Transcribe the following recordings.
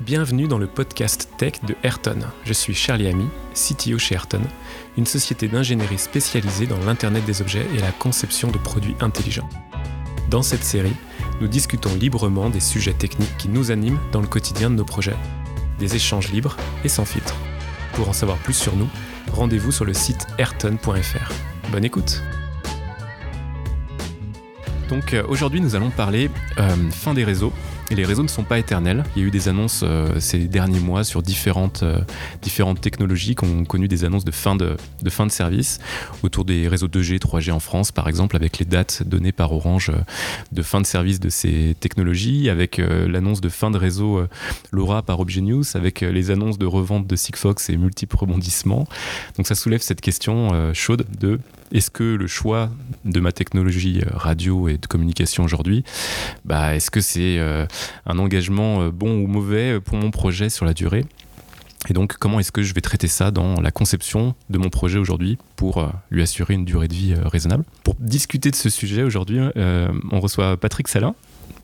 Bienvenue dans le podcast Tech de Ayrton. Je suis Charlie Ami, CTO chez Ayrton, une société d'ingénierie spécialisée dans l'Internet des objets et la conception de produits intelligents. Dans cette série, nous discutons librement des sujets techniques qui nous animent dans le quotidien de nos projets. Des échanges libres et sans filtre. Pour en savoir plus sur nous, rendez-vous sur le site ayrton.fr. Bonne écoute Donc euh, aujourd'hui nous allons parler euh, fin des réseaux et les réseaux ne sont pas éternels. Il y a eu des annonces euh, ces derniers mois sur différentes, euh, technologies qui ont connu des annonces de fin de, de fin de service autour des réseaux 2G, 3G en France, par exemple, avec les dates données par Orange euh, de fin de service de ces technologies, avec l'annonce de fin de réseau LoRa par Objet News, avec les annonces de revente de Sigfox et multiples rebondissements. Donc ça soulève cette question chaude de est-ce que le choix de ma technologie radio et de communication aujourd'hui, bah, est-ce que c'est un engagement euh, bon ou mauvais pour mon projet sur la durée? Et donc, comment est-ce que je vais traiter ça dans la conception de mon projet aujourd'hui pour euh, lui assurer une durée de vie euh, raisonnable? Pour discuter de ce sujet aujourd'hui, on reçoit Patrick Salin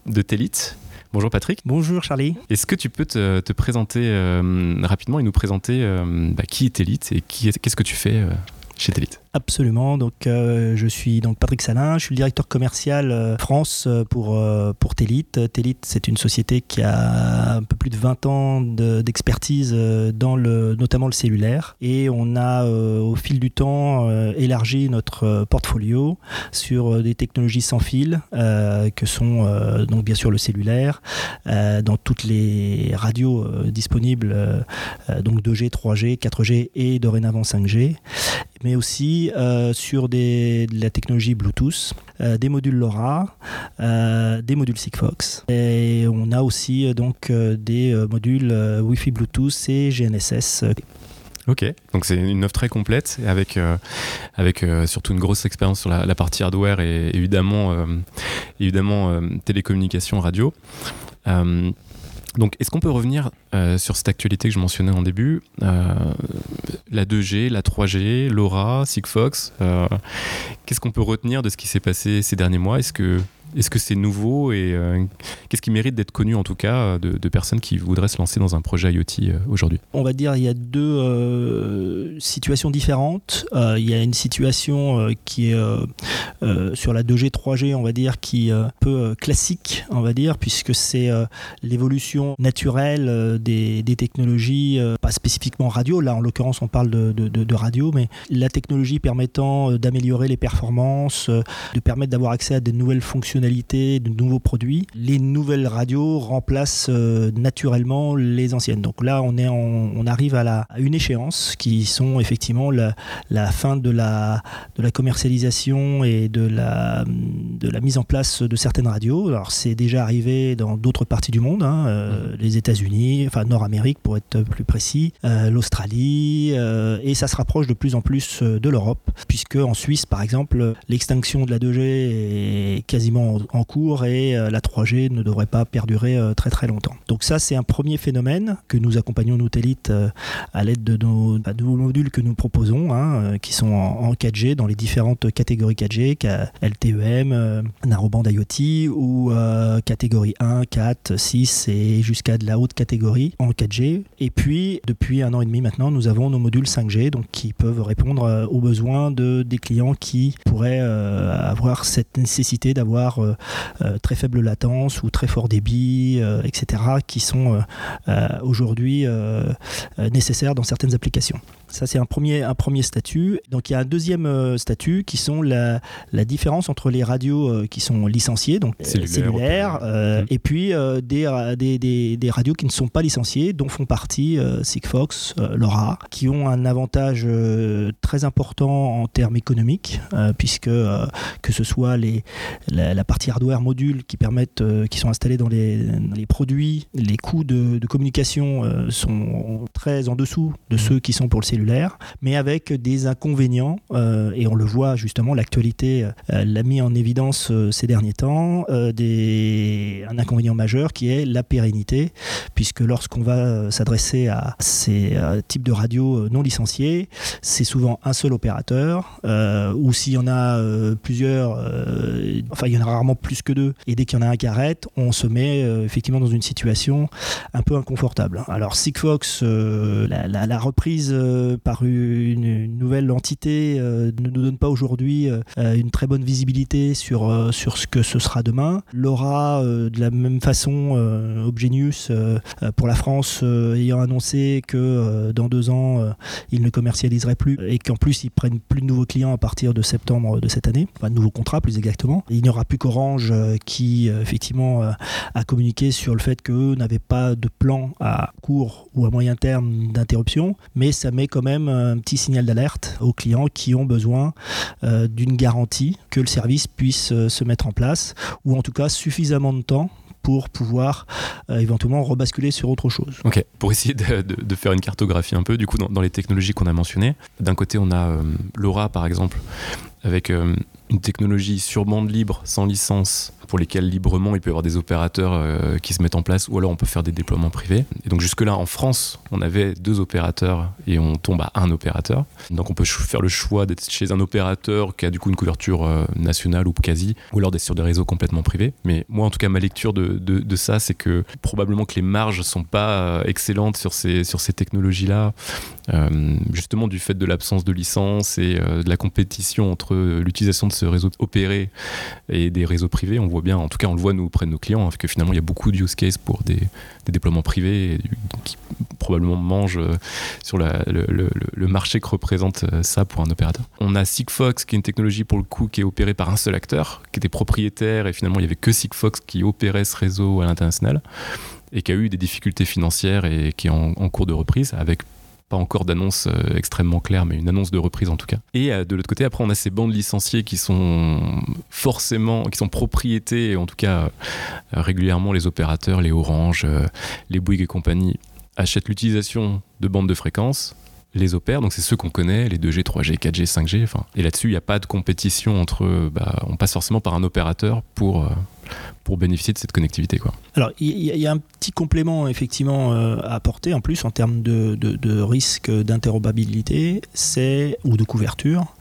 de Telit. Bonjour Patrick. Bonjour Charlie. Est-ce que tu peux te, présenter rapidement et nous présenter bah, qui est Telit et qu'est-ce que tu fais chez Telit Absolument. Donc, euh, je suis donc Patrick Salin, je suis le directeur commercial euh, France euh, pour, pour Telit. Telit, c'est une société qui a un peu plus de 20 ans d'expertise dans le, notamment le cellulaire. Et on a, au fil du temps, élargi notre portfolio sur des technologies sans fil, que sont donc bien sûr le cellulaire, dans toutes les radios disponibles, donc 2G, 3G, 4G et dorénavant 5G, mais aussi euh, sur de la technologie Bluetooth, euh, des modules LoRa, euh, des modules Sigfox. Et on a aussi donc des modules Wi-Fi Bluetooth et GNSS. Ok, donc c'est une offre très complète avec, avec surtout une grosse expérience sur la, partie hardware et évidemment, évidemment télécommunications radio. Donc, est-ce qu'on peut revenir euh, sur cette actualité que je mentionnais en début euh, La 2G, la 3G, LoRa, Sigfox. Euh, qu'est-ce qu'on peut retenir de ce qui s'est passé ces derniers mois? Est-ce que est-ce que c'est nouveau et euh, qu'est-ce qui mérite d'être connu en tout cas de, personnes qui voudraient se lancer dans un projet IoT euh, aujourd'hui? On va dire il y a deux euh, situations différentes. il y a une situation qui est sur la 2G, 3G, on va dire, qui est un peu classique, on va dire, puisque c'est l'évolution naturelle des, technologies, pas spécifiquement radio. Là, en l'occurrence, on parle de, de, radio, mais la technologie permettant d'améliorer les performances, de permettre d'avoir accès à des nouvelles de nouveaux produits, les nouvelles radios remplacent euh, naturellement les anciennes. Donc là, on, est on arrive à, la, une échéance qui sont effectivement la, fin de la, de la commercialisation et de la, de la mise en place de certaines radios. Alors c'est déjà arrivé dans d'autres parties du monde, hein, euh, les États-Unis, enfin Nord-Amérique pour être plus précis, euh, l'Australie, et ça se rapproche de plus en plus de l'Europe, puisque en Suisse, par exemple, l'extinction de la 2G est quasiment en, cours et euh, la 3G ne devrait pas perdurer euh, très très longtemps. Donc ça c'est un premier phénomène que nous accompagnons nos euh, à l'aide de nos, modules que nous proposons, hein, qui sont en, 4G dans les différentes catégories 4G, LTEM, Narrowband IoT ou catégorie 1, 4, 6 et jusqu'à de la haute catégorie en 4G. Et puis depuis un an et demi maintenant, nous avons nos modules 5G donc qui peuvent répondre aux besoins de, des clients qui pourraient avoir cette nécessité d'avoir euh, euh, très faible latence ou très fort débit, euh, etc., qui sont aujourd'hui nécessaires dans certaines applications. Ça, c'est un premier, un premier statut. Donc, il y a un deuxième statut qui sont la, la différence entre les radios qui sont licenciées, donc cellulaires, mmh. et puis des, des, des, radios qui ne sont pas licenciées, dont font partie Sigfox, LoRa, qui ont un avantage très important en termes économiques, puisque que ce soit les, la, la partie hardware modules qui permettent, euh, qui sont installés dans les, les produits, les coûts de, communication euh, sont très en dessous de mmh. ceux qui sont pour le cellulaire, mais avec des inconvénients, euh, et on le voit justement, l'actualité l'a mis en évidence ces derniers temps, des, un inconvénient majeur qui est la pérennité, puisque lorsqu'on va s'adresser à ces types de radios non licenciées, c'est souvent un seul opérateur, ou s'il y en a plusieurs, enfin il y en aura rarement plus que deux. Et dès qu'il y en a un qui arrête, on se met effectivement dans une situation un peu inconfortable. Alors Sigfox, la, reprise par une, nouvelle entité ne nous donne pas aujourd'hui une très bonne visibilité sur, sur ce que ce sera demain. L'aura de la même façon, Obgenius pour la France ayant annoncé que dans deux ans, ils ne commercialiseraient plus et qu'en plus ils prennent plus de nouveaux clients à partir de septembre de cette année, enfin de nouveaux contrats plus exactement. Il n'y aura plus qu'Orange euh, qui euh, effectivement euh, a communiqué sur le fait qu'eux n'avaient pas de plan à court ou à moyen terme d'interruption, mais ça met quand même un petit signal d'alerte aux clients qui ont besoin d'une garantie que le service puisse se mettre en place, ou en tout cas suffisamment de temps pour pouvoir éventuellement rebasculer sur autre chose. Ok, pour essayer de, faire une cartographie un peu, du coup, dans, les technologies qu'on a mentionnées, d'un côté, on a euh, LoRa par exemple, avec une technologie sur bande libre, sans licence, pour lesquels librement il peut y avoir des opérateurs euh, qui se mettent en place, ou alors on peut faire des déploiements privés. Et donc jusque-là, en France, on avait deux opérateurs et on tombe à un opérateur. Donc on peut faire le choix d'être chez un opérateur qui a du coup une couverture euh, nationale ou quasi, ou alors d'être sur des réseaux complètement privés. Mais moi, en tout cas, ma lecture de, de, ça, c'est que probablement que les marges sont pas euh, excellentes sur ces, sur ces technologies-là, justement du fait de l'absence de licence et de la compétition entre l'utilisation de ce réseau opéré et des réseaux privés. On voit bien, en tout cas on le voit nous auprès de nos clients, hein, que finalement il y a beaucoup de use cases pour des, déploiements privés qui probablement mangent euh, sur le, marché que représente euh, ça pour un opérateur. On a Sigfox qui est une technologie pour le coup qui est opérée par un seul acteur, qui était propriétaire et finalement il n'y avait que Sigfox qui opérait ce réseau à l'international et qui a eu des difficultés financières et qui est en, en cours de reprise avec pas encore d'annonce euh, extrêmement claire, mais une annonce de reprise en tout cas. Et euh, de l'autre côté, après, on a ces bandes licenciées qui sont forcément, qui sont propriétés, en tout cas euh, régulièrement les opérateurs, les Orange, les Bouygues et compagnie achètent l'utilisation de bandes de fréquences les opèrent, donc c'est ceux qu'on connaît, les 2G, 3G, 4G, 5G. Enfin, et là-dessus, il n'y a pas de compétition entre. Bah, on passe forcément par un opérateur pour, pour bénéficier de cette connectivité. Quoi. Alors, il y, a un petit complément effectivement euh, à apporter en plus en termes de, risque d'interopérabilité ou de couverture.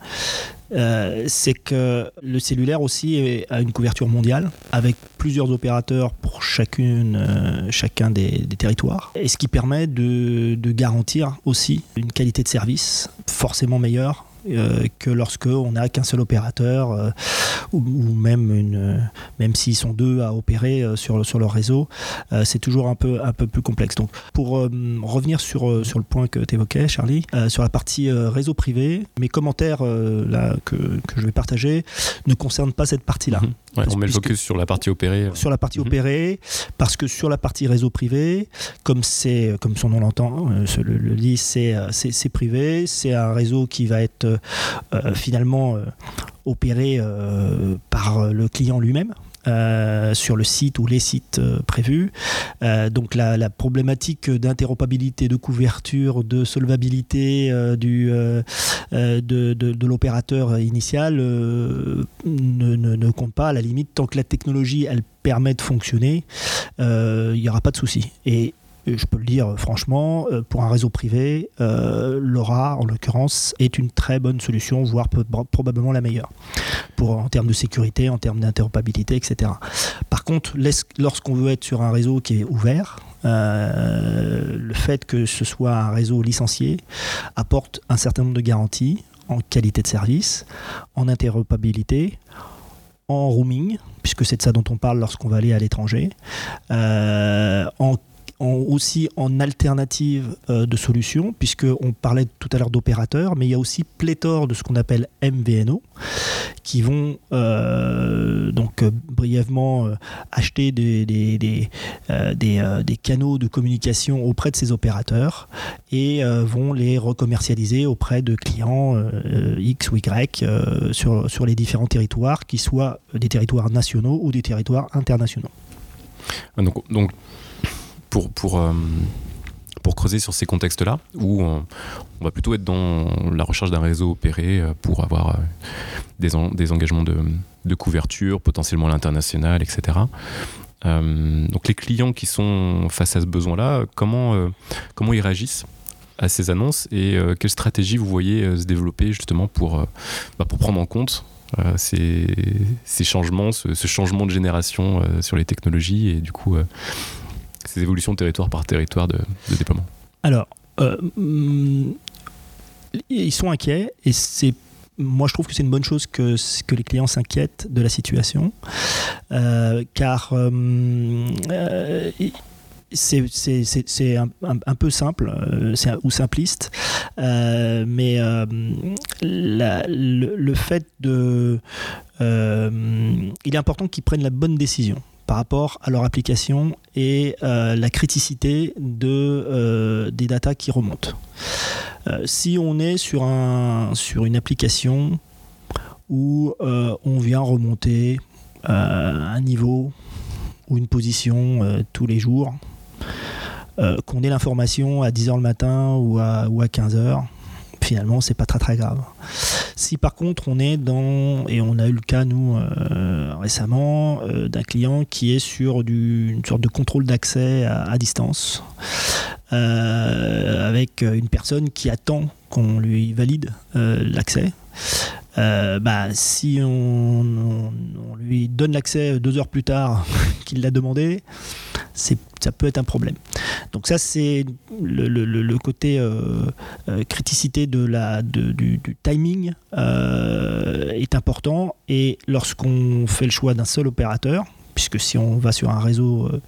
Euh, c'est que le cellulaire aussi a une couverture mondiale avec plusieurs opérateurs pour chacune, euh, chacun des, territoires. Et ce qui permet de garantir aussi une qualité de service forcément meilleure euh, que lorsque on n'a qu'un seul opérateur euh, ou, même même s'ils sont deux à opérer euh, sur sur leur réseau c'est toujours un peu un peu plus complexe. Donc pour revenir sur sur le point que tu évoquais Charlie sur la partie réseau privé mes commentaires là que, que, je vais partager ne concernent pas cette partie là on met le focus sur la partie opérée. Sur la partie mhm. opérée, parce que sur la partie réseau privé, comme c'est comme son nom l'entend, euh, le, le, dit, euh, c'est privé, c'est un réseau qui va être euh, finalement opéré par le client lui-même. Euh, sur le site ou les sites euh, prévus. Euh, donc la, problématique d'interopérabilité, de couverture, de solvabilité du, de, l'opérateur initial ne, ne, compte pas. À la limite, tant que la technologie elle permet de fonctionner, il n'y aura pas de souci. Et je peux le dire franchement, euh, pour un réseau privé, euh, LoRa, en l'occurrence, est une très bonne solution, voire probablement la meilleure, pour, en termes de sécurité, en termes d'interopérabilité, etc. Par contre, lorsqu'on veut être sur un réseau qui est ouvert, euh, le fait que ce soit un réseau licencié apporte un certain nombre de garanties en qualité de service, en interopérabilité, en roaming, puisque c'est de ça dont on parle lorsqu'on va aller à l'étranger, en aussi en alternative euh, de solutions, puisqu'on parlait tout à l'heure d'opérateurs, mais il y a aussi pléthore de ce qu'on appelle MVNO, qui vont euh, donc euh, brièvement acheter des, des, des, des, canaux de communication auprès de ces opérateurs et vont les recommercialiser auprès de clients X ou Y sur, sur les différents territoires, qui soient des territoires nationaux ou des territoires internationaux. Donc, donc pour, pour, euh, pour creuser sur ces contextes-là, où on, va plutôt être dans la recherche d'un réseau opéré euh, pour avoir euh, des, des engagements de, de, couverture, potentiellement à l'international, etc. donc les clients qui sont face à ce besoin-là, comment, comment ils réagissent à ces annonces et quelle stratégie vous voyez se développer justement pour, bah, pour prendre en compte ces, ces, changements, ce, changement de génération sur les technologies et du coup ces évolutions territoire par territoire de, déploiement. Alors, mm, ils sont inquiets et c'est moi, je trouve que c'est une bonne chose que, les clients s'inquiètent de la situation, euh, car euh, euh, c'est un, peu simple ou simpliste, mais le, fait de... il est important qu'ils prennent la bonne décision par rapport à leur application et la criticité de, des datas qui remontent. Euh, si on est sur, un, sur une application où euh, on vient remonter euh, un niveau ou une position tous les jours, qu'on ait l'information à 10h le matin ou à, ou à 15h, finalement, c'est pas très très grave. Si par contre on est dans, et on a eu le cas nous récemment, d'un client qui est sur une sorte de contrôle d'accès à, distance, euh, avec une personne qui attend qu'on lui valide euh, l'accès. Euh, bah, si on, lui donne l'accès deux heures plus tard qu'il l'a demandé, ça peut être un problème. Donc ça, c'est le, côté criticité de la, du, timing est important. Et lorsqu'on fait le choix d'un seul opérateur, puisque si on va sur un réseau euh,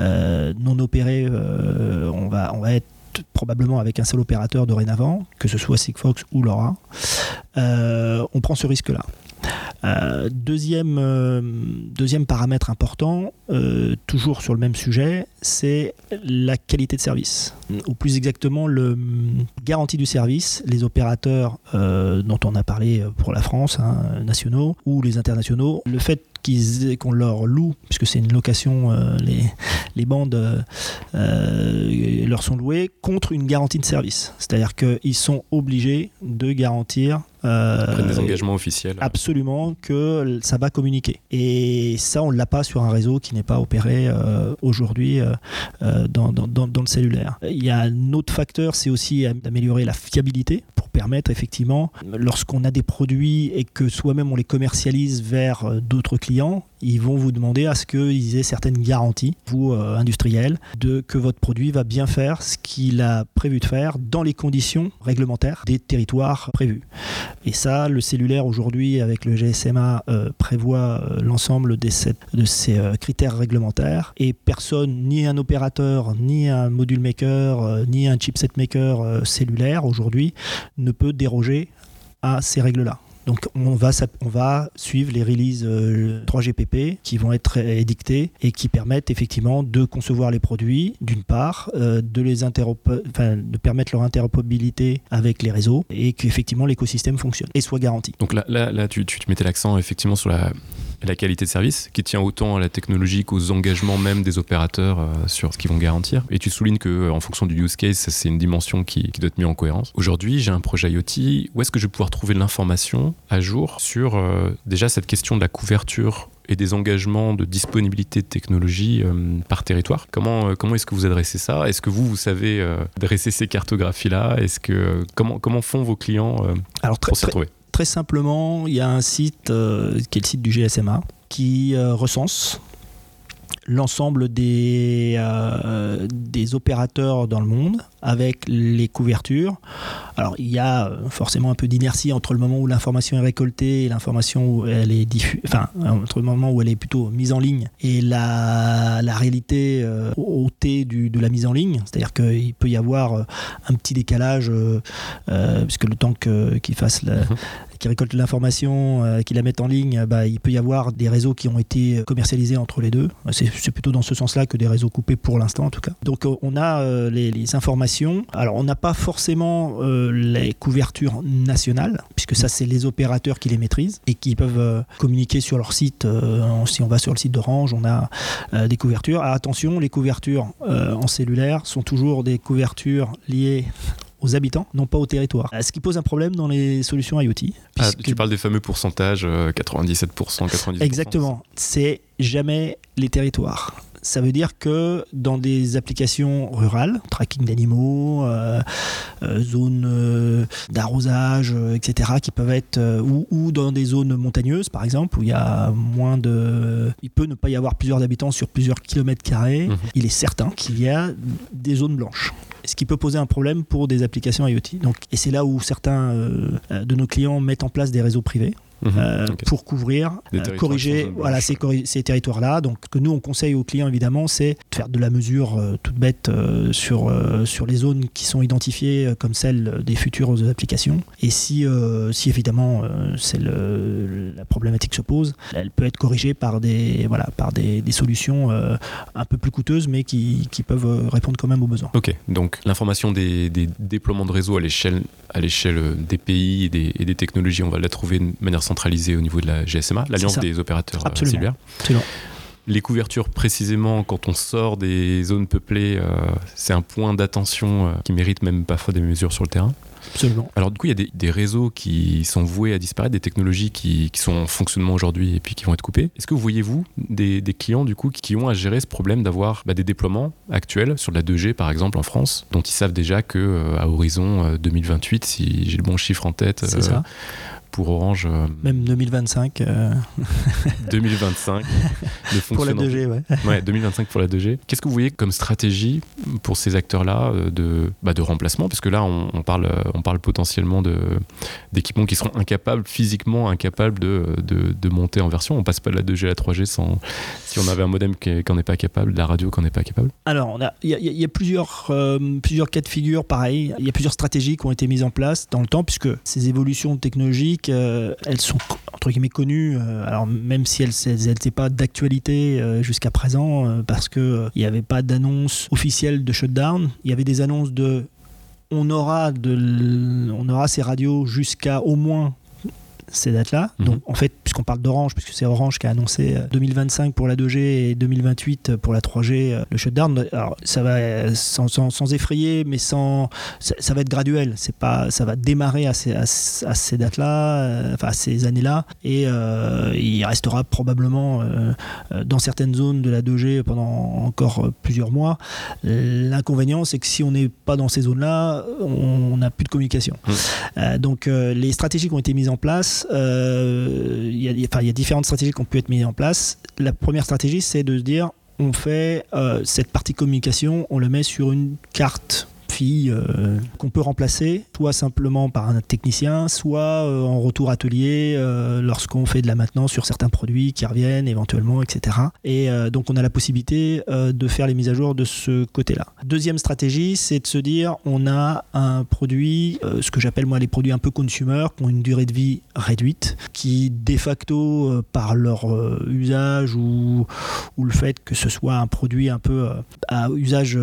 euh, non opéré, euh, on, va, on va être probablement avec un seul opérateur dorénavant, que ce soit Sigfox ou LoRa, on prend ce risque-là. Deuxième, deuxième paramètre important, toujours sur le même sujet, c'est la qualité de service. Ou plus exactement, le garantie du service. Les opérateurs dont on a parlé pour la France, hein, nationaux ou les internationaux, le fait qu'on leur loue, puisque c'est une location, euh, les, les bandes euh, euh, leur sont louées, contre une garantie de service. C'est-à-dire qu'ils sont obligés de garantir des engagements officiels. Absolument, que ça va communiquer. Et ça, on ne l'a pas sur un réseau qui n'est pas opéré aujourd'hui dans, dans, dans, le cellulaire. Il y a un autre facteur, c'est aussi d'améliorer la fiabilité pour permettre effectivement, lorsqu'on a des produits et que soi-même on les commercialise vers d'autres clients, ils vont vous demander à ce qu'ils aient certaines garanties, vous, euh, industriels, de que votre produit va bien faire ce qu'il a prévu de faire dans les conditions réglementaires des territoires prévus. Et ça, le cellulaire aujourd'hui, avec le GSMA, euh, prévoit euh, l'ensemble de ces critères réglementaires. Et personne, ni un opérateur, ni un module maker, ni un chipset maker cellulaire aujourd'hui, ne peut déroger à ces règles-là. Donc on va, on va suivre les releases 3GPP euh, qui vont être édictées et qui permettent effectivement de concevoir les produits, d'une part, euh, de, les de permettre leur interopérabilité avec les réseaux et qu'effectivement l'écosystème fonctionne et soit garanti. Donc là, là, là tu, tu mettais l'accent effectivement sur la, la qualité de service, qui tient autant à la technologie qu'aux engagements même des opérateurs euh, sur ce qu'ils vont garantir. Et tu soulignes que euh, en fonction du use case, c'est une dimension qui, doit être mise en cohérence. Aujourd'hui, j'ai un projet IoT. Où est-ce que je vais pouvoir trouver de l'information à jour sur euh, déjà cette question de la couverture et des engagements de disponibilité de technologie par territoire? Comment, comment est-ce que vous adressez ça? Est-ce que vous, vous savez dresser ces cartographies-là? Est-ce que comment, comment font vos clients Alors, pour s'y retrouver? Très simplement, il y a un site euh, qui est le site du GSMA qui euh, recense l'ensemble euh, des opérateurs dans le monde avec les couvertures. Alors il y a euh, forcément un peu d'inertie entre le moment où l'information est récoltée et l'information où elle est diffusée, enfin entre le moment où elle est plutôt mise en ligne et la, la réalité euh, au T du, de la mise en ligne. C'est-à-dire qu'il peut y avoir un petit décalage puisque le temps qu'il fasse la, mhm qui récoltent l'information, euh, qui la mettent en ligne, bah, il peut y avoir des réseaux qui ont été commercialisés entre les deux. C'est plutôt dans ce sens-là que des réseaux coupés pour l'instant en tout cas. Donc euh, on a euh, les, informations. Alors on n'a pas forcément les couvertures nationales, puisque ça c'est les opérateurs qui les maîtrisent et qui peuvent communiquer sur leur site. si on va sur le site d'Orange, on a des couvertures. attention, les couvertures en cellulaire sont toujours des couvertures liées aux habitants, non pas au territoire. Ce qui pose un problème dans les solutions IoT. Ah, tu parles des fameux pourcentages, 97%, euh, 98%. Exactement. C'est jamais les territoires ça veut dire que dans des applications rurales, tracking d'animaux, euh, euh, zones euh, d'arrosage, etc., qui peuvent être, ou, ou, dans des zones montagneuses, par exemple, où il y a moins de. Il peut ne pas y avoir plusieurs habitants sur plusieurs kilomètres carrés, mhm. il est certain qu'il y a des zones blanches ce qui peut poser un problème pour des applications IoT. Donc, et c'est là où certains de nos clients mettent en place des réseaux privés. Mhm. Euh, pour couvrir, euh, corriger voilà, ces, ces territoires-là. Donc, ce que nous, on conseille aux clients, évidemment, c'est de faire de la mesure euh, toute bête sur, sur les zones qui sont identifiées comme celles des futures applications. Et si, si évidemment, c'est la problématique se pose, elle peut être corrigée par des, voilà, par des, des solutions un peu plus coûteuses, mais qui, qui, peuvent répondre quand même aux besoins. Ok, donc l'information des, des, déploiements de réseau à l'échelle des pays et des, et des technologies, on va la trouver de manière centralisé au niveau de la GSMA, l'Alliance des opérateurs euh, cellulaires. Les couvertures, précisément, quand on sort des zones peuplées, euh, c'est un point d'attention euh, qui mérite même parfois des mesures sur le terrain. Absolument. Alors du coup, il y a des, réseaux qui sont voués à disparaître, des technologies qui, sont en fonctionnement aujourd'hui et puis qui vont être coupées. Est-ce que vous voyez-vous des, clients du coup qui ont à gérer ce problème d'avoir bah, des déploiements actuels sur de la 2G par exemple en France, dont ils savent déjà que à horizon 2028, si j'ai le bon chiffre en tête, ça pour Orange. Euh, Même 2025. 2025. pour la 2G, ouais. ouais. 2025 pour la 2G. Qu'est-ce que vous voyez comme stratégie pour ces acteurs-là euh, de, bah, de remplacement? Parce que là, on, parle, on parle potentiellement d'équipements qui seront incapables, physiquement incapables de, de, de, monter en version. On passe pas de la 2G à la 3G sans, si on avait un modem qui n'en est pas capable, de la radio qui n'en est pas capable. Alors, il y, y, a plusieurs, euh, plusieurs cas de figure pareil. Il y a plusieurs stratégies qui ont été mises en place dans le temps, puisque ces évolutions technologiques euh, elles sont entre guillemets connues, euh, alors même si elles n'étaient pas d'actualité euh, jusqu'à présent, parce qu'il n'y avait pas d'annonce officielle de shutdown, il y avait des annonces de on aura, de, on aura ces radios jusqu'à au moins ces dates-là. Mhm. Donc en fait, puisqu'on parle d'Orange, puisque c'est Orange qui a annoncé 2025 euh, pour la 2G et 2028 pour la 3G, euh, le shutdown, alors ça va euh, sans, sans, effrayer, mais sans, ça, va être graduel. C'est pas, ça va démarrer à ces, à, ces dates-là, enfin à ces années-là, et il restera probablement dans certaines zones de la 2G pendant encore plusieurs mois. L'inconvénient, c'est que si on n'est pas dans ces zones-là, on n'a plus de communication. Mmh. donc les stratégies qui ont été mises en place euh, il y, a différentes stratégies qui ont pu être mises en place. La première stratégie, c'est de se dire on fait euh, cette partie communication, on le met sur une carte euh, qu'on peut remplacer, soit simplement par un technicien, soit euh, en retour atelier euh, lorsqu'on fait de la maintenance sur certains produits qui reviennent éventuellement, etc. Et donc on a la possibilité de faire les mises à jour de ce côté-là. Deuxième stratégie, c'est de se dire on a un produit, ce que j'appelle moi les produits un peu consumer, qui ont une durée de vie réduite, qui de facto par leur usage ou le fait que ce soit un produit un peu à usage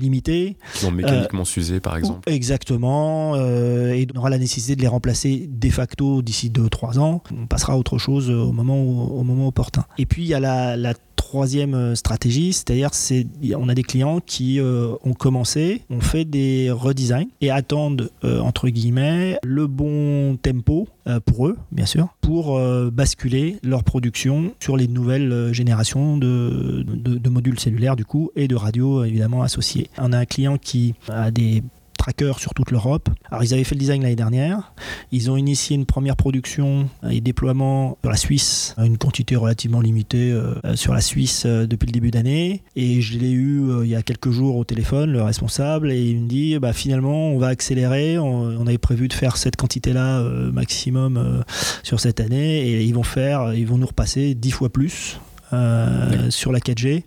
limité, qui sont mécaniquement s'user, par exemple. Exactement. Euh, et on aura la nécessité de les remplacer de facto d'ici 2-3 ans. On passera à autre chose au moment, au moment opportun. Et puis, il y a la, la troisième euh, stratégie, c'est-à-dire c'est on a des clients qui euh, ont commencé, ont fait des redesigns et attendent euh, entre guillemets le bon tempo pour eux, bien sûr, pour basculer leur production sur les nouvelles générations de, de, modules cellulaires du coup et de radios évidemment associés. On a un client qui a des trackers sur toute l'Europe. Alors ils avaient fait le design l'année dernière. Ils ont initié une première production et déploiement sur la Suisse, une quantité relativement limitée euh, sur la Suisse euh, depuis le début d'année. Et je l'ai eu euh, il y a quelques jours au téléphone, le responsable, et il me dit bah, finalement on va accélérer. On, avait prévu de faire cette quantité-là maximum sur cette année et ils vont faire, ils vont nous repasser dix fois plus. Euh, sur la 4G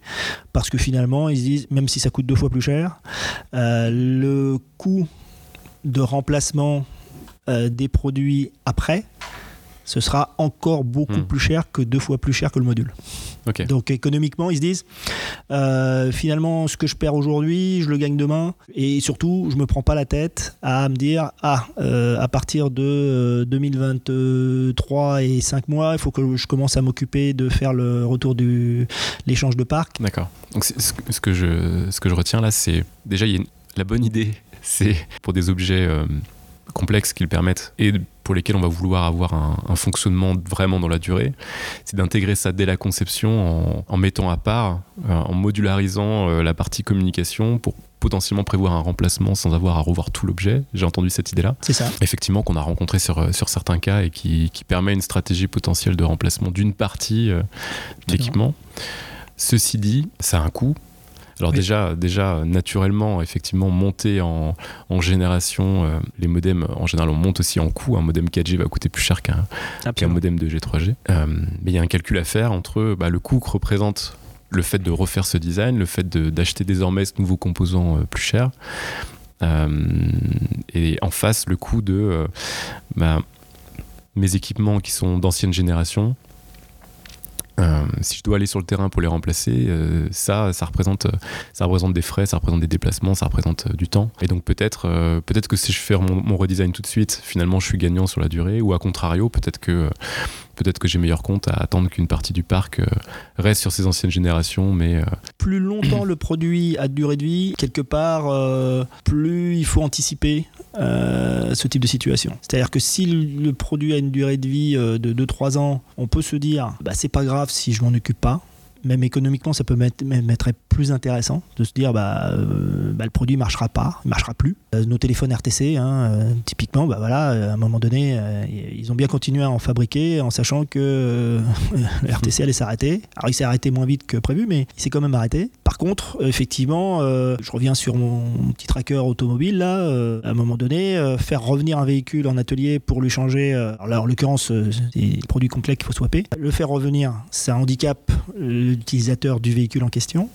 parce que finalement ils se disent même si ça coûte deux fois plus cher euh, le coût de remplacement euh, des produits après ce sera encore beaucoup hmm. plus cher que deux fois plus cher que le module. Donc économiquement, ils se disent, euh, finalement, ce que je perds aujourd'hui, je le gagne demain. Et surtout, je ne me prends pas la tête à me dire, ah, euh, à partir de 2023 euh, et 5 mois, il faut que je commence à m'occuper de faire le retour de l'échange de parc. D'accord. Donc ce que, je, ce que je retiens là, c'est déjà, il y a la bonne idée, c'est pour des objets complexes qu'ils permettent et pour lesquels on va vouloir avoir un, fonctionnement vraiment dans la durée, c'est d'intégrer ça dès la conception en, mettant à part, en modularisant la partie communication pour potentiellement prévoir un remplacement sans avoir à revoir tout l'objet. J'ai entendu cette idée-là. C'est ça. Effectivement, qu'on a rencontré sur, sur certains cas et qui, qui permet une stratégie potentielle de remplacement d'une partie euh, d'équipement. Ceci dit, ça a un coût. Alors déjà, déjà, naturellement, effectivement, monter en, en génération, euh, les modems, en général, on monte aussi en coût. Un modem 4G va coûter plus cher qu'un modem de G3G. Euh, mais il y a un calcul à faire entre bah, le coût que représente le fait de refaire ce design, le fait d'acheter désormais ce nouveau composant euh, plus cher, et en face le coût de bah, mes équipements qui sont d'ancienne génération. Si je dois aller sur le terrain pour les remplacer, ça, ça représente, ça représente des frais, ça représente des déplacements, ça représente du temps. Et donc peut-être, peut-être que si je fais mon, mon, redesign tout de suite, finalement, je suis gagnant sur la durée. Ou à contrario, peut-être que peut-être que j'ai meilleur compte à attendre qu'une partie du parc euh, reste sur ces anciennes générations. Mais euh, plus longtemps le produit a de durée de vie, quelque part, euh, plus il faut anticiper ce type de situation. C'est-à-dire que si le produit a une durée de vie de 2-3 ans, on peut se dire, bah, c'est pas grave si je m'en occupe pas même économiquement, ça peut être, même être plus intéressant de se dire bah, euh, bah le produit ne marchera pas, il marchera plus. Euh, nos téléphones RTC, hein, euh, typiquement, bah, voilà, à un moment donné, ils ont bien continué à en fabriquer en sachant que le RTC allait s'arrêter. Alors il s'est arrêté moins vite que prévu, mais il s'est quand même arrêté. Par contre, effectivement, je reviens sur mon, petit tracker automobile là. à un moment donné, faire revenir un véhicule en atelier pour lui changer. alors en l'occurrence, c'est le produit complet qu'il faut swapper. Le faire revenir, ça handicape l'utilisateur du véhicule en question.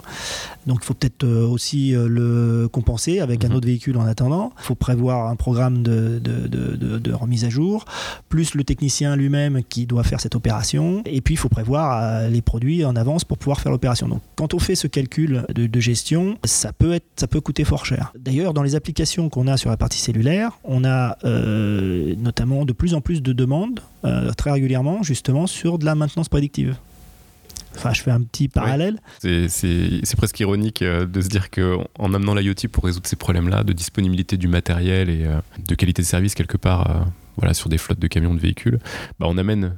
Donc il faut peut-être euh, aussi euh, le compenser avec un mhm. autre véhicule en attendant. Il faut prévoir un programme de, de, remise à jour, plus le technicien lui-même qui doit faire cette opération. Et puis il faut prévoir euh, les produits en avance pour pouvoir faire l'opération. Donc quand on fait ce calcul de, gestion, ça peut, être, ça peut coûter fort cher. D'ailleurs, dans les applications qu'on a sur la partie cellulaire, on a notamment de plus en plus de demandes, très régulièrement, justement, sur de la maintenance prédictive. Enfin, je fais un petit parallèle. C'est presque ironique euh, de se dire qu'en amenant l'IoT pour résoudre ces problèmes-là, de disponibilité du matériel et euh, de qualité de service quelque part, euh, voilà, sur des flottes de camions de véhicules, bah, on amène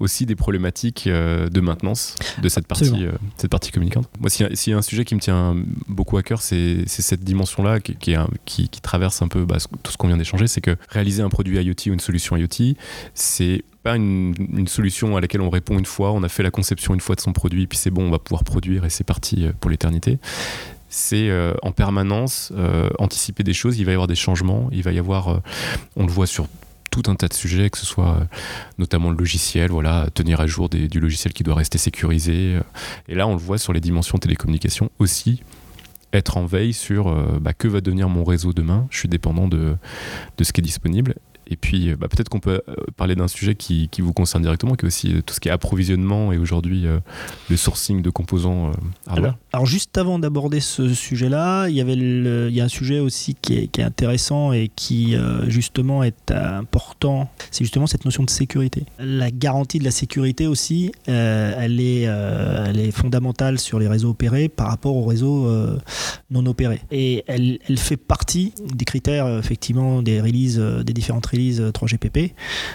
aussi des problématiques de maintenance de cette partie, cette partie communicante. Moi, s'il y, a un sujet qui me tient beaucoup à cœur, c'est cette dimension-là qui, qui, qui, traverse un peu bah, tout ce qu'on vient d'échanger, c'est que réaliser un produit IoT ou une solution IoT, c'est pas une, solution à laquelle on répond une fois, on a fait la conception une fois de son produit, puis c'est bon, on va pouvoir produire et c'est parti euh, pour l'éternité. C'est euh, en permanence euh, anticiper des choses, il va y avoir des changements, il va y avoir, on le voit sur tout un tas de sujets, que ce soit notamment le logiciel, voilà, tenir à jour du logiciel qui doit rester sécurisé. Et là, on le voit sur les dimensions télécommunications aussi être en veille sur bah, que va devenir mon réseau demain. Je suis dépendant de, de ce qui est disponible. Et puis, euh, bah, peut-être qu'on peut euh, parler d'un sujet qui, vous concerne directement, qui est aussi euh, tout ce qui est approvisionnement et aujourd'hui le sourcing de composants hardware. Alors, juste avant d'aborder ce sujet-là, il y avait il y a un sujet aussi qui est, qui est intéressant et qui justement est important. C'est justement cette notion de sécurité. La garantie de la sécurité aussi, elle est, elle est fondamentale sur les réseaux opérés par rapport aux réseaux non opérés. Et elle, elle fait partie des critères effectivement des releases, des différentes releases 3GPP. Euh,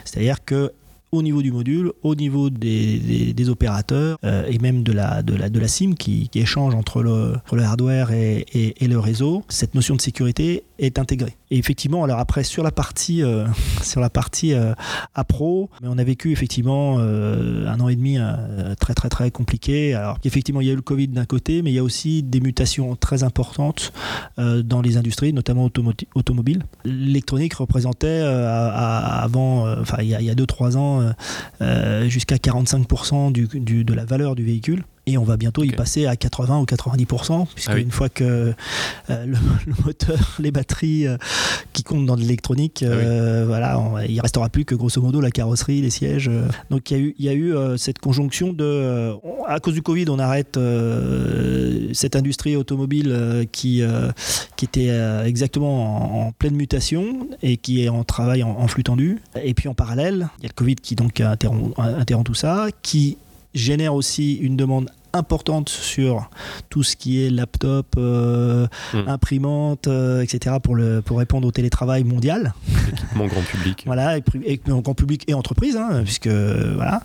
C'est-à-dire que au niveau du module, au niveau des, opérateurs euh, et même de la, de SIM qui, échange entre le, le hardware et, et, le réseau, cette notion de sécurité est intégrée. Et effectivement, alors après sur la partie, euh, sur la partie euh, pro, mais on a vécu effectivement un an et demi très très très compliqué. Alors effectivement, il y a eu le Covid d'un côté, mais il y a aussi des mutations très importantes dans les industries, notamment automobiles. L'électronique représentait avant, enfin il y a 2-3 ans euh, euh, jusqu'à 45% du, de la valeur du véhicule et on va bientôt y passer à 80 ou 90%, puisque ah une fois que euh, le, moteur, les batteries qui comptent dans l'électronique, ah voilà, il ne restera plus que grosso modo la carrosserie, les sièges. Donc il y a eu, il y a eu cette conjonction de, à cause du Covid, on arrête cette industrie automobile qui, qui était exactement en, pleine mutation et qui est en travail en, en flux tendu. Et puis en parallèle, il y a le Covid qui donc interrompt, interrompt tout ça, qui génère aussi une demande importante sur tout ce qui est laptop, euh, Hmm. imprimante, euh, etc. pour, le, pour répondre au télétravail mondial. Équipement grand public. Voilà, grand public et entreprise, hein, puisque voilà.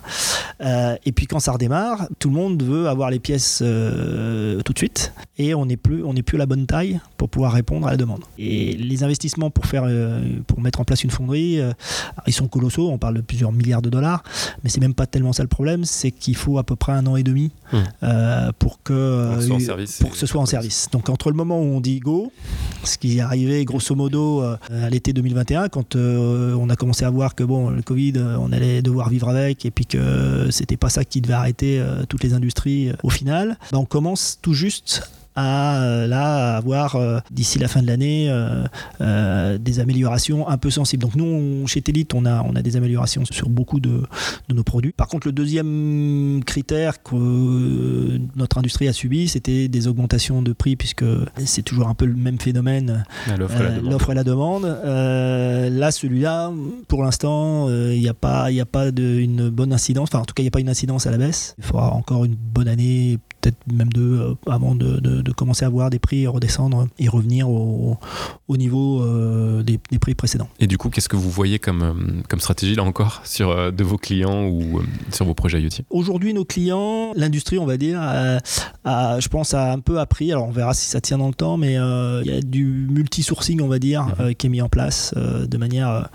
Euh, et puis quand ça redémarre, tout le monde veut avoir les pièces tout de suite, et on n'est plus, on n'est plus à la bonne taille pour pouvoir répondre à la demande. Et les investissements pour faire, pour mettre en place une fonderie, ils sont colossaux. On parle de plusieurs milliards de dollars, mais c'est même pas tellement ça le problème, c'est qu'il faut à peu près un an et demi Hmm. Euh, pour que Pour que ce soit en euh, service pour et- que ce soit en service. Donc entre le moment où on dit go, ce qui est arrivé grosso modo euh, à l'été 2021, quand on a commencé à voir que bon, le Covid, on allait devoir vivre avec, et puis que c'était pas ça qui devait arrêter toutes les industries au final, bah, on commence tout juste à euh, là avoir euh, d'ici la fin de l'année euh, euh, des améliorations un peu sensibles. Donc nous on- chez Telit on a on a des améliorations sur beaucoup de, de nos produits. Par contre le deuxième critère que euh, notre industrie a subi c'était des augmentations de prix puisque c'est toujours un peu le même phénomène À l'offre et la euh, demande. Euh, là, celui-là, pour l'instant, euh, il n'y a pas, il y a pas de, une bonne incidence. Enfin, en tout cas, il n'y a pas une incidence à la baisse. Il faudra encore une bonne année, peut-être même deux, euh, avant de, de- de commencer à voir des prix redescendre et revenir au, au niveau euh, des, des prix précédents. Et du coup, qu'est-ce que vous voyez comme, euh, comme stratégie là encore sur de vos clients ou sur vos projets IoT Aujourd'hui, nos clients, l'industrie, on va dire, a- a, je pense, a un peu appris. Alors, on verra si ça tient dans le temps, mais euh, il y a du multi-sourcing, on va dire, Mhm. euh, qui est mis en place euh, de manière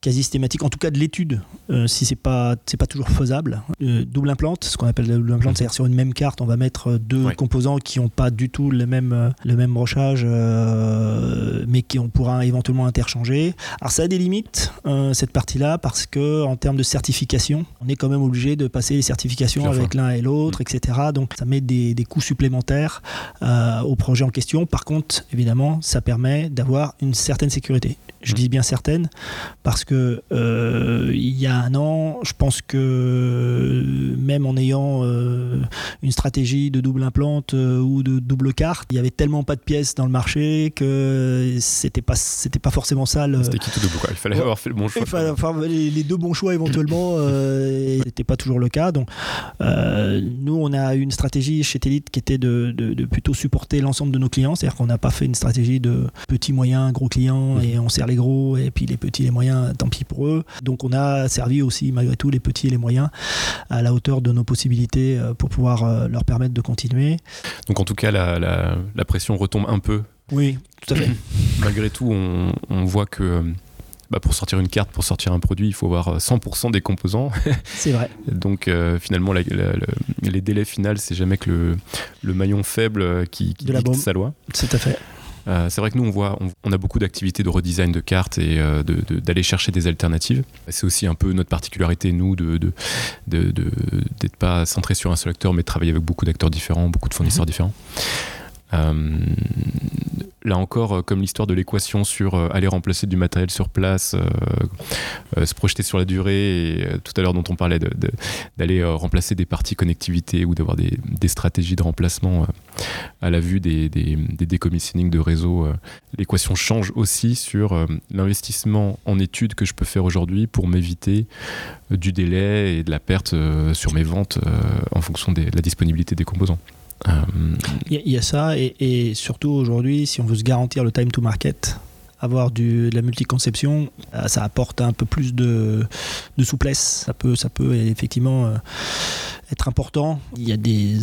quasi systématique. En tout cas, de l'étude, euh, si c'est pas, c'est pas toujours faisable. Euh, double implante, ce qu'on appelle la double implante, Mhm. c'est-à-dire sur une même carte, on va mettre deux Ouais. composants qui n'ont pas du tout le même, euh, le même brochage, euh, mais qui on pourra éventuellement interchanger. Alors, ça a des limites, euh, cette partie-là, parce que en termes de certification, on est quand même obligé de passer les certifications avec l'un et l'autre, etc. Donc, ça met des, des coûts supplémentaires euh, au projet en question. Par contre, évidemment, ça permet d'avoir une certaine sécurité. Je dis bien certaine, parce que euh, il y a un an, je pense que même en ayant euh, une stratégie de double implante euh, ou de double carte, il y avait tellement pas de pièces dans le marché que c'était pas c'était pas forcément ça le, C'était qui tout double quoi? Il fallait Ouais. avoir fait le bon choix. fallait les, les deux bons choix éventuellement, c'était pas toujours le cas. Donc, nous, on a une stratégie chez Telit qui était de, de- de plutôt supporter l'ensemble de nos clients, c'est-à-dire qu'on n'a pas fait une stratégie de petits, moyens, gros clients, Mhm. et on sert les gros, et puis les petits, les moyens, tant pis pour eux. Donc, on a servi aussi, malgré tout, les petits et les moyens à la hauteur de nos possibilités euh, pour pouvoir euh, leur permettre de continuer. Donc en tout cas, la, la- la pression retombe un peu. Oui, tout à fait. Malgré tout, on, on voit que euh, bah, pour sortir une carte, pour sortir un produit, il faut avoir 100% des composants. C'est vrai. Donc euh, finalement, la- la- le- les délais finaux, c'est jamais que le, le maillon faible euh, qui, qui dicte sa loi. Tout à fait. Euh, c'est vrai que nous, on voit, on, on a beaucoup d'activités de redesign de cartes et euh, de- de- d'aller chercher des alternatives. C'est aussi un peu notre particularité, nous, de de- de- de- d'être pas centré sur un seul acteur, mais de travailler avec beaucoup d'acteurs différents, beaucoup de fournisseurs différents. Euh, là encore, euh, comme l'histoire de l'équation sur euh, aller remplacer du matériel sur place, se projeter sur la durée, tout à l'heure dont on parlait d'aller remplacer des parties connectivité ou d'avoir des, stratégies de remplacement à la vue des, des, des de réseaux, l'équation change aussi sur l'investissement en études que je peux faire aujourd'hui pour m'éviter du délai et de la perte sur mes ventes en fonction de la disponibilité des composants. Euh, Il y, a- ça, et, et surtout aujourd'hui, si on veut se garantir le time to market, avoir du, de la multiconception, euh, ça apporte un peu plus de, de souplesse. Ça peut, ça peut effectivement euh, être important. Il y a des,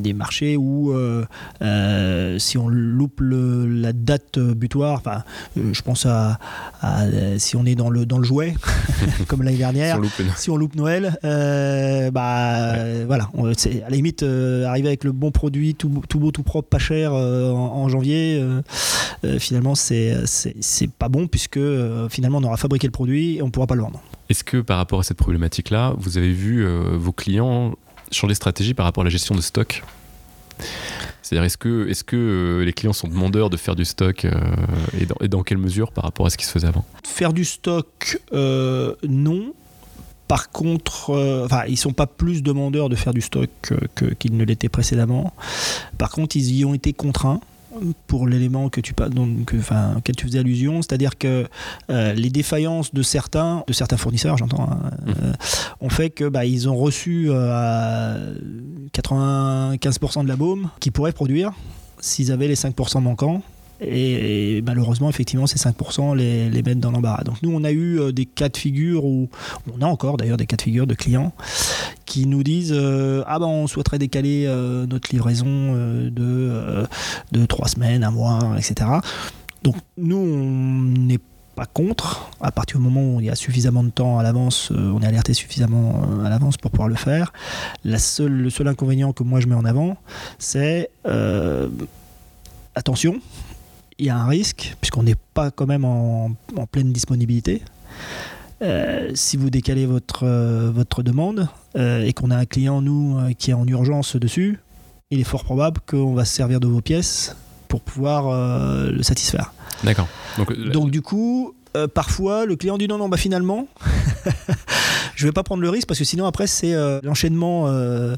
des marchés où, euh, euh, si on loupe le- la date butoir, enfin, euh, je pense à, à, si on est dans le, dans le jouet, comme l'année dernière, si on loupe une- si on loupe Noël, euh, bah voilà, on- c'est à la limite euh, arriver avec le bon produit, tout, tout beau, tout propre, pas cher euh, en, en janvier, euh, euh, finalement c'est c'est- c'est pas bon puisque euh, finalement on aura fabriqué le produit et on pourra pas le vendre. Est-ce que par rapport à cette problématique-là, vous avez vu euh, vos clients changer de stratégie par rapport à la gestion de stock C'est-à-dire, est-ce que, est que euh, les clients sont demandeurs de faire du stock euh, et, dans, quelle mesure par rapport à ce qui se faisait avant? Faire du stock, euh, non. Par contre, enfin, ils sont pas plus demandeurs de faire du stock qu'ils ne l'étaient précédemment. Par contre, ils y ont été contraints. Pour l'élément que tu donc, enfin, auquel tu faisais allusion, c'est-à-dire que euh, les défaillances de certains, de certains fournisseurs, j'entends, hein, mmh. euh, ont fait que bah, ils ont reçu euh, 95% de la baume qu'ils pourraient produire s'ils avaient les 5% manquants. Et, malheureusement, effectivement, ces 5% les, les mettent dans l'embarras. Donc nous, on a eu euh, des cas de figure où on a encore d'ailleurs des cas de figure de clients qui nous disent euh, ah ben on souhaiterait décaler euh, notre livraison de, de 3 semaines, un mois, etc. Donc nous, on n'est pas contre, à partir du moment où il y a suffisamment de temps à l'avance, on est alerté suffisamment à l'avance pour pouvoir le faire. La seule, le seul inconvénient que moi je mets en avant, c'est attention, il y a un risque, puisqu'on n'est pas quand même en, pleine disponibilité. Euh, si vous décalez votre, euh, votre demande euh, et qu'on a un client, nous, qui est en urgence dessus, il est fort probable qu'on va se servir de vos pièces pour pouvoir le satisfaire. D'accord. Donc, Donc, du coup, parfois, le client dit non, non, bah finalement, je vais pas prendre le risque parce que sinon après c'est euh, l'enchaînement euh,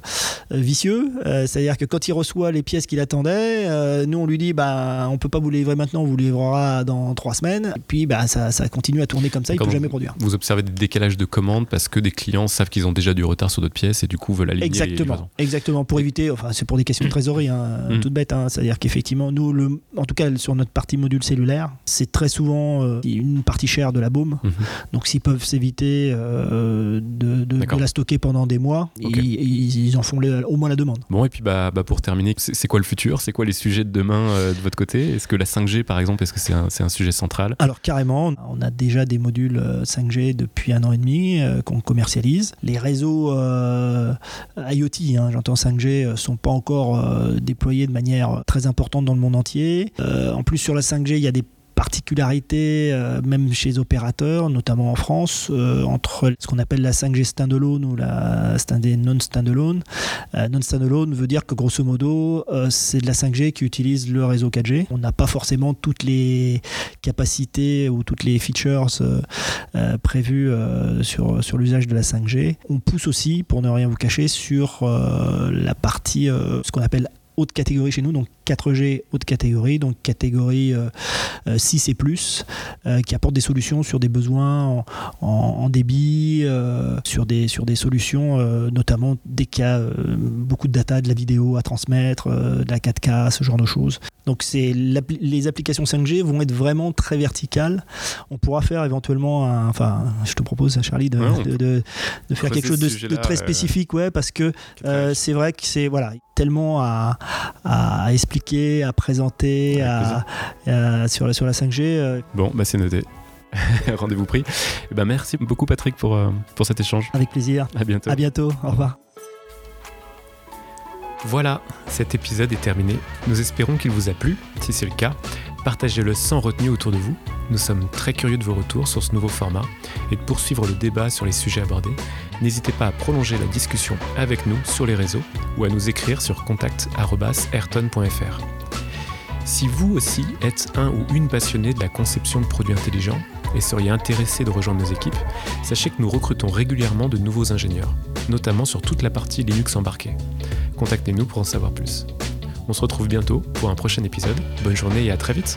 vicieux. Euh, c'est-à-dire que quand il reçoit les pièces qu'il attendait, nous on lui dit bah on peut pas vous livrer maintenant, on vous livrera dans trois semaines. Et puis bah ça, ça continue à tourner comme ça, il peut jamais produire. Vous observez des décalages de commandes parce que des clients savent qu'ils ont déjà du retard sur d'autres pièces et du coup veulent aligner Exactement, exactement pour éviter. Enfin c'est pour des questions de trésorerie, hein, mm. toute bête. Hein. c'est-à-dire qu'effectivement nous, le, en tout cas sur notre partie module cellulaire, c'est très souvent une partie chère de la baume. Mm-hmm. Donc s'ils peuvent s'éviter de, la stocker pendant des mois. ils, en font au moins la demande. Bon, et puis bah, bah pour terminer, c'est quoi le futur? C'est quoi les sujets de demain euh, de votre côté? Est-ce que la 5G, par exemple, est-ce que c'est un, un, sujet central? Alors carrément, on a déjà des modules 5G euh, depuis un an et demi euh, qu'on commercialise. Les réseaux IoT, hein, j'entends 5G, sont pas encore déployés de manière très importante dans le monde entier. en plus, sur la 5G, il y a des particularité, euh, même chez les opérateurs, notamment en France, euh, entre ce qu'on appelle la 5G standalone ou la non standalone. Euh, non standalone veut dire que grosso modo, c'est de la 5G qui utilise le réseau 4G. On n'a pas forcément toutes les capacités ou toutes les features prévues sur, sur l'usage de la 5G. On pousse aussi, pour ne rien vous cacher, sur la partie, ce qu'on appelle haute catégorie chez nous, donc 4G haute catégorie, donc catégorie 6 euh, euh, et plus, euh, qui apporte des solutions sur des besoins en, débit, sur, des, sur des solutions, notamment dès qu'il y a beaucoup de data, de la vidéo à transmettre, de la 4K, ce genre de choses. Donc c'est les applications 5G vont être vraiment très verticales. On pourra faire éventuellement, enfin, je te propose, Charlie, de, de, faire quelque chose de, très spécifique, ouais, parce que c'est vrai que c'est voilà tellement à, à expliquer à présenter à, sur, la, sur la 5G. Euh. Bon, bah c'est noté. Rendez-vous pris. Et eh ben merci beaucoup Patrick pour, euh, pour cet échange. Avec plaisir. À bientôt. À bientôt. Au revoir. Voilà, cet épisode est terminé. Nous espérons qu'il vous a plu. Si c'est le cas, partagez-le sans retenue autour de vous. Nous sommes très curieux de vos retours sur ce nouveau format et de poursuivre le débat sur les sujets abordés. N'hésitez pas à prolonger la discussion avec nous sur les réseaux ou à nous écrire sur contact.ayrton.fr. Si vous aussi êtes un ou une passionné de la conception de produits intelligents et seriez intéressé de rejoindre nos équipes, sachez que nous recrutons régulièrement de nouveaux ingénieurs, notamment sur toute la partie Linux embarquée. Contactez-nous pour en savoir plus. On se retrouve bientôt pour un prochain épisode. Bonne journée et à très vite